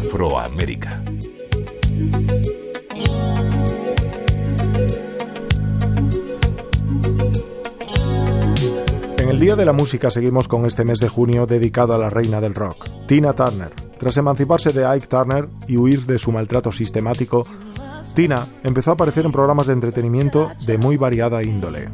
Afroamérica. En el Día de la Música seguimos con este mes de junio dedicado a la reina del rock, Tina Turner. Tras emanciparse de Ike Turner y huir de su maltrato sistemático, Tina empezó a aparecer en programas de entretenimiento de muy variada índole.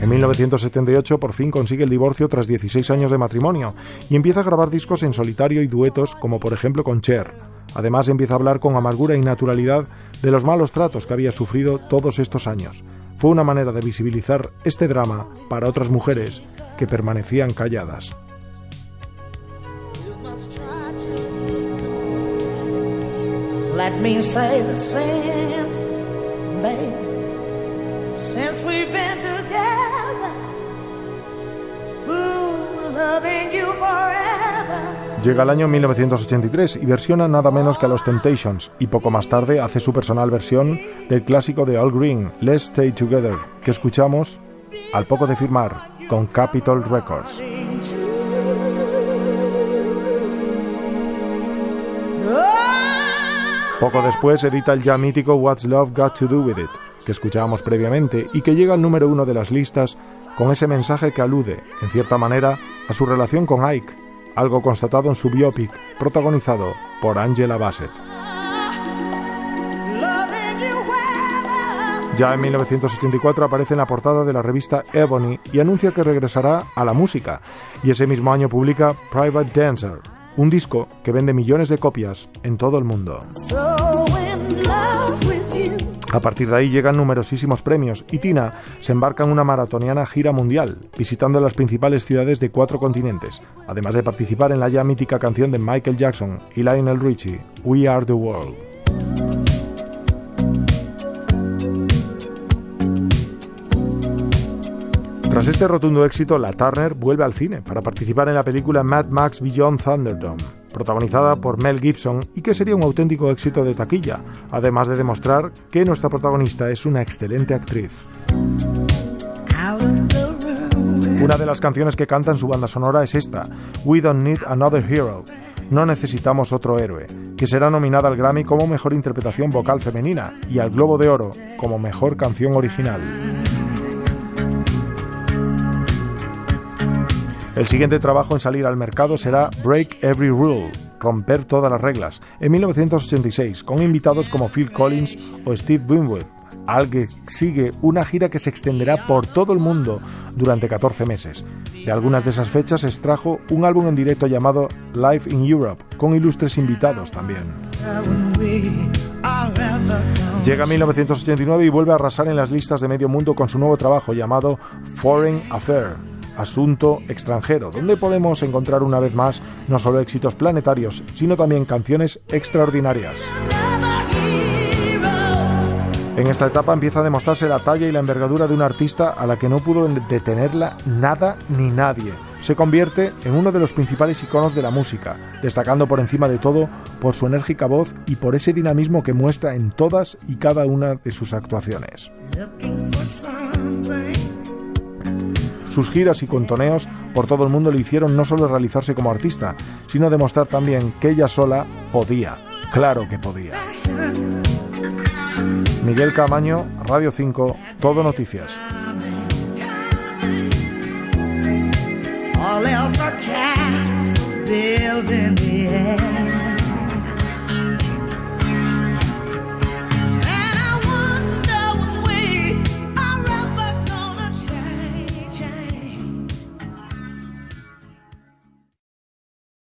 En 1978 por fin consigue el divorcio tras 16 años de matrimonio y empieza a grabar discos en solitario y duetos como por ejemplo con Cher. Además empieza a hablar con amargura y naturalidad de los malos tratos que había sufrido todos estos años. Fue una manera de visibilizar este drama para otras mujeres que permanecían calladas. Llega el año 1983 y versiona nada menos que a los Temptations y poco más tarde hace su personal versión del clásico de All Green, Let's Stay Together, que escuchamos al poco de firmar con Capitol Records. Poco después edita el ya mítico What's Love Got to Do With It, que escuchábamos previamente y que llega al número uno de las listas con ese mensaje que alude, en cierta manera, a su relación con Ike, algo constatado en su biopic, protagonizado por Angela Bassett. Ya en 1984 aparece en la portada de la revista Ebony y anuncia que regresará a la música, y ese mismo año publica Private Dancer, un disco que vende millones de copias en todo el mundo. A partir de ahí llegan numerosísimos premios y Tina se embarca en una maratoniana gira mundial, visitando las principales ciudades de cuatro continentes, además de participar en la ya mítica canción de Michael Jackson y Lionel Richie, We Are the World. Tras este rotundo éxito, la Turner vuelve al cine para participar en la película Mad Max Beyond Thunderdome, protagonizada por Mel Gibson y que sería un auténtico éxito de taquilla, además de demostrar que nuestra protagonista es una excelente actriz. Una de las canciones que canta en su banda sonora es esta, We Don't Need Another Hero, No Necesitamos Otro Héroe, que será nominada al Grammy como Mejor Interpretación Vocal Femenina y al Globo de Oro como Mejor Canción Original. El siguiente trabajo en salir al mercado será Break Every Rule, romper todas las reglas, en 1986, con invitados como Phil Collins o Steve Winwood, al sigue una gira que se extenderá por todo el mundo durante 14 meses. De algunas de esas fechas extrajo un álbum en directo llamado Live in Europe, con ilustres invitados también. Llega 1989 y vuelve a arrasar en las listas de medio mundo con su nuevo trabajo llamado Foreign Affair Asunto extranjero, donde podemos encontrar una vez más no solo éxitos planetarios, sino también canciones extraordinarias. En esta etapa empieza a demostrarse la talla y la envergadura de un artista a la que no pudo detenerla nada ni nadie. Se convierte en uno de los principales iconos de la música, destacando por encima de todo por su enérgica voz y por ese dinamismo que muestra en todas y cada una de sus actuaciones. Sus giras y contoneos por todo el mundo le hicieron no solo realizarse como artista, sino demostrar también que ella sola podía. Claro que podía. Miguel Camaño, Radio 5, Todo Noticias.